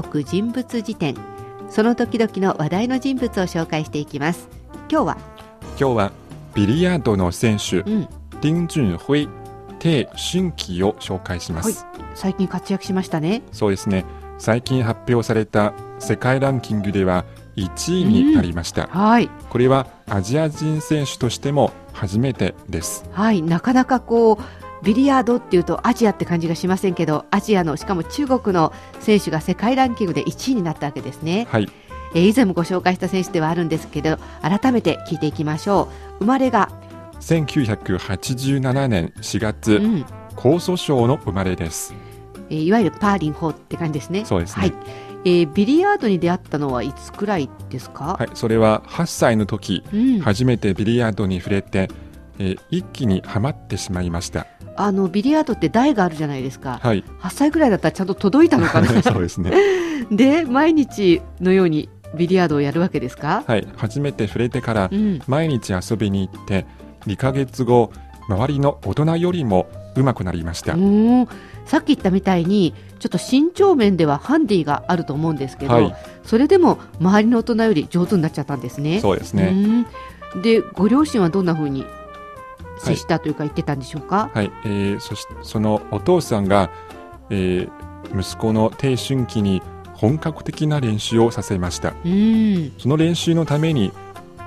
国人物辞典。その時々の話題の人物を紹介していきます。今日は？今日はビリヤードの選手、うん。丁俊輝、鄭俊輝を紹介します、最近活躍しましたね。そうですね。最近発表された世界ランキングでは1位になりました、はい。これはアジア人選手としても初めてです。はい。なかなかこうビリヤードっていうとアジアって感じがしませんけどアジアのしかも中国の選手が世界ランキングで1位になったわけですね、はい。えー以前もご紹介した選手ではあるんですけど改めて聞いていきましょう。生まれが、1987年4う月、ん。江蘇省の生まれです。えーいわゆるパーリンホーって感じですね。そうですね。はい。えービリヤードに出会ったのはいつくらいですか、はいそれは8歳の時うん、初めてビリヤードに触れて、えー一気にはまってしまいましたあのビリヤードって台があるじゃないですか、はい。8歳ぐらいだったらちゃんと届いたのかな。そうですね。で毎日のようにビリヤードをやるわけですか、はい。初めて触れてからうん、毎日遊びに行って2ヶ月後周りの大人よりも上手くなりました、うー。んさっき言ったみたいにちょっと身長面ではハンディがあると思うんですけど、はい。それでも周りの大人より上手になっちゃったんですね。そうですね、うん。でご両親はどんな風に接したというか言ってたんでしょうか、はい、えーそしそのお父さんが、えー息子の鄭春輝に本格的な練習をさせました。うん。その練習のために、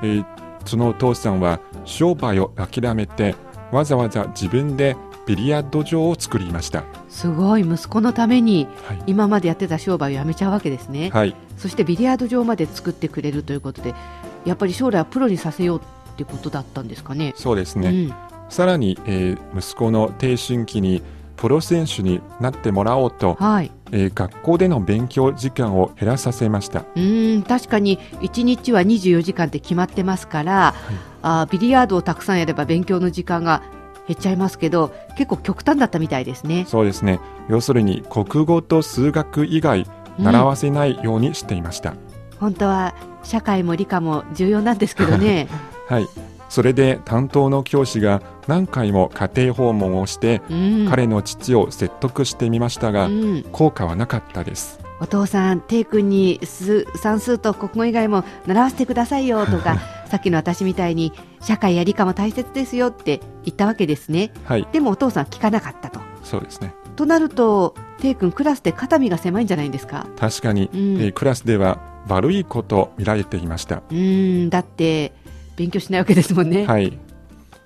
えーそのお父さんは商売を諦めてわざわざ自分でビリヤード場を作りました。すごい。息子のためにはい、今までやってた商売をやめちゃうわけですね、はい、そしてビリヤード場まで作ってくれるということでやっぱり将来はプロにさせようってことだったんですかね？そうですね、うんさらに、えー息子の鄭春輝にプロ選手になってもらおうと、はい、えー学校での勉強時間を減らさせました。うん確かに1日は24時間って決まってますから、あービリヤードをたくさんやれば勉強の時間が減っちゃいますけど結構極端だったみたいですね。そうですね。要するに国語と数学以外うん。習わせないようにしていました、本当は社会も理科も重要なんですけどね。はいそれで担当の教師が何回も家庭訪問をして、うん。彼の父を説得してみましたが、うん。効果はなかったです。お父さん、テイ君に数算数と国語以外も習わせてくださいよとか さっきの私みたいに社会や理科も大切ですよって言ったわけですね。はい。でもお父さんは聞かなかったと。そうですね。となるとテイ君クラスで肩身が狭いんじゃないんですか？確かに、うん。えークラスでは悪いこと見られていました。うーん。だって勉強しないわけですもんね。はい。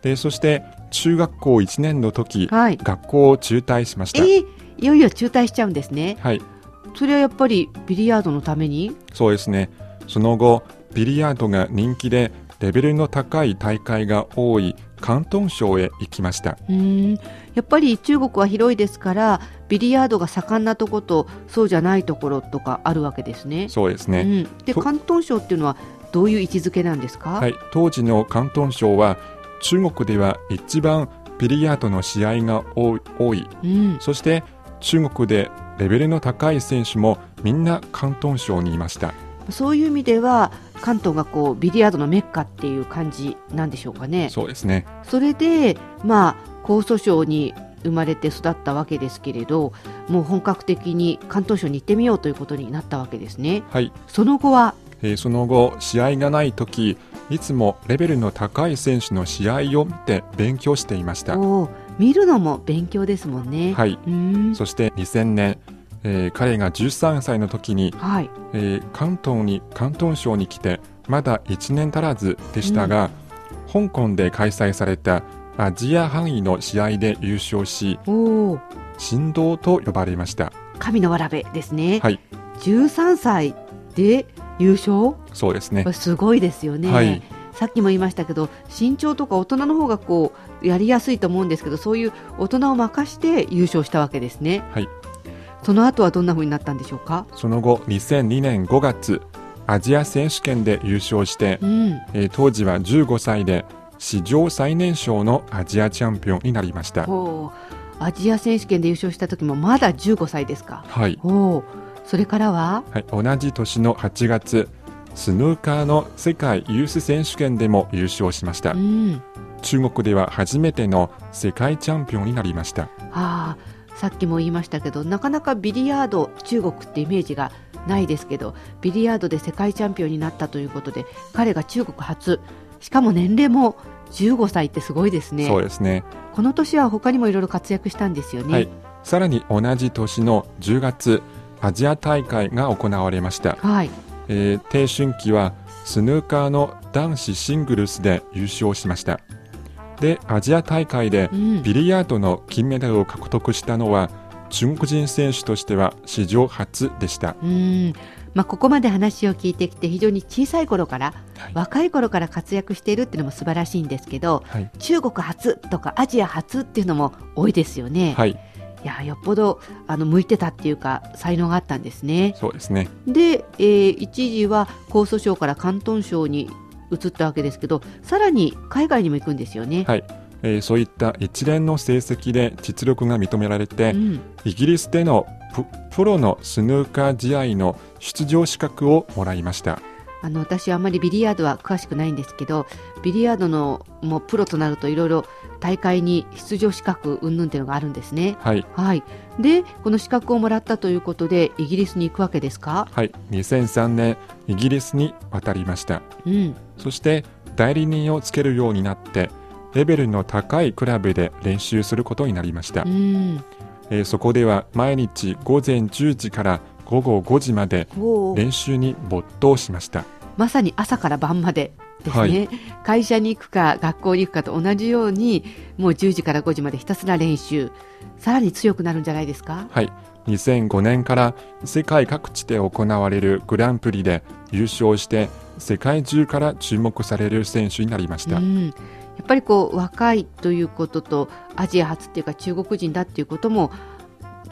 でそして中学校1年の時、はい。学校を中退しました。えーいよいよ中退しちゃうんですね。はい。それはやっぱりビリヤードのために？そうですね。その後ビリヤードが人気でレベルの高い大会が多い広東省へ行きました。うーん。やっぱり中国は広いですからビリヤードが盛んなところとそうじゃないところとかあるわけですね。そうですね、うん、でと広東省っていうのはどういう位置づけなんですか、はい、当時の広東省は中国では一番ビリヤードの試合が多い多い。うん、そして中国でレベルの高い選手もみんな広東省にいました。そういう意味では関東がこうビリヤードのメッカっていう感じなんでしょうかね？そうですね。それでまあ江蘇省に生まれて育ったわけですけれどもう本格的に広東省に行ってみようということになったわけですね。はい、その後はえーその後試合がない時いつもレベルの高い選手の試合を見て勉強していました。見るのも勉強ですもんね。はい。そして2000年、えー彼が13歳の時に、はい。えー関東に広東省に来てまだ1年足らずでしたが、香港で開催されたアジア範囲の試合で優勝しおお神童と呼ばれました。神のわらべですね。はい。13歳で優勝？そうですね。すごいですよね。はい。さっきも言いましたけど身長とか大人の方がこうやりやすいと思うんですけどそういう大人を任して優勝したわけですね。はい。その後はどんな風になったんでしょうか？その後2002年5月アジア選手権で優勝してう、ん、えー当時は15歳で史上最年少のアジアチャンピオンになりました。アジア選手権で優勝した時もまだ15歳ですか？はい、ほうそれからは？はい、同じ年の8月スヌーカーの世界ユース選手権でも優勝しました。うん。中国では初めての世界チャンピオンになりました。ああさっきも言いましたけどなかなかビリヤード中国ってイメージがないですけどビリヤードで世界チャンピオンになったということで彼が中国初。しかも年齢も15歳ってすごいですね。そうですね。この年は他にもいろいろ活躍したんですよね、はい、さらに同じ年の10月アジア大会が行われました、はい。えー、低春期はスヌーカーの男子シングルスで優勝しました。でアジア大会でビリヤードの金メダルを獲得したのは、中国人選手としては史上初でした。うん。まあ、ここまで話を聞いてきて非常に小さい頃から、はい、若い頃から活躍しているっていうのも素晴らしいんですけど、はい、中国初とかアジア初っていうのも多いですよね。はい、いやよっぽどあの向いてたっていうか才能があったんですね。そうですねで、えー、一時は江蘇省から広東省に移ったわけですけどさらに海外にも行くんですよね。はいえー、そういった一連の成績で実力が認められて、うん、イギリスでのプロのスヌーカー試合の出場資格をもらいましたあの私はあまりビリヤードは詳しくないんですけどビリヤードのもうプロとなるといろいろ大会に出場資格云々っていうのがあるんですね。はい、はい、でこの資格をもらったということでイギリスに行くわけですか？はい。2003年イギリスに渡りました、うん、そして代理人をつけるようになってレベルの高いクラブで練習することになりました、うん、えー、そこでは毎日午前10時から午後5時まで練習に没頭しました。まさに朝から晩までですね、はい、会社に行くか学校に行くかと同じようにもう10時から5時までひたすら練習。さらに強くなるんじゃないですか？はい。2005年から世界各地で行われるグランプリで優勝して世界中から注目される選手になりました、うん、やっぱりこう若いということとアジア初っていうか中国人だっていうことも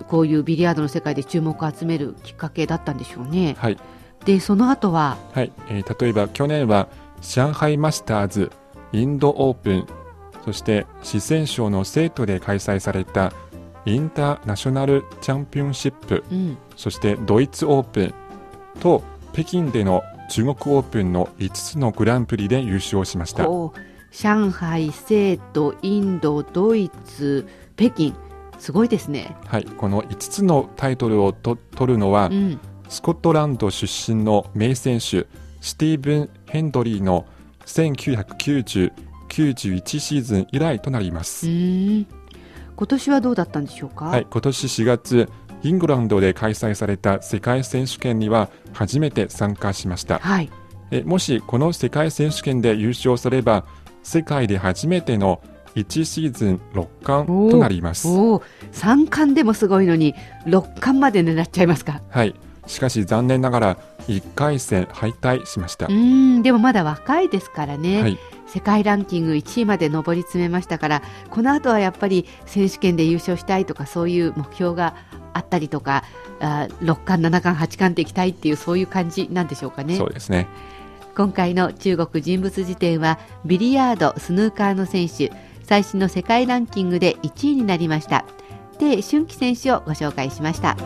こういうビリヤードの世界で注目を集めるきっかけだったんでしょうね。はい、でその後は、はい。えー、例えば去年は上海マスターズインドオープンそして四川省の生徒で開催されたインターナショナルチャンピオンシップ、うん、そしてドイツオープンと北京での中国オープンの5つのグランプリで優勝しました。上海、生徒、インド、ドイツ、北京すごいですね。はい、この5つのタイトルをと取るのは、うん、スコットランド出身の名選手スティーブン・ヘンドリーの1990-91シーズン以来となります。今年はどうだったんでしょうか？はい、今年4月イングランドで開催された世界選手権には初めて参加しました。はい、えもしこの世界選手権で優勝すれば世界で初めての1シーズン6冠となります。お3冠でもすごいのに6冠まで狙っちゃいますか。はい。しかし残念ながら1回戦敗退しました。うんでもまだ若いですからね、はい、世界ランキング1位まで上り詰めましたからこの後はやっぱり選手権で優勝したいとかそういう目標があったりとかあ6冠7冠8冠っていきたいっていうそういう感じなんでしょうかね。そうですね。今回の中国人物辞典はビリヤードスヌーカーの選手最新の世界ランキングで1位になりましたで春季選手をご紹介しました。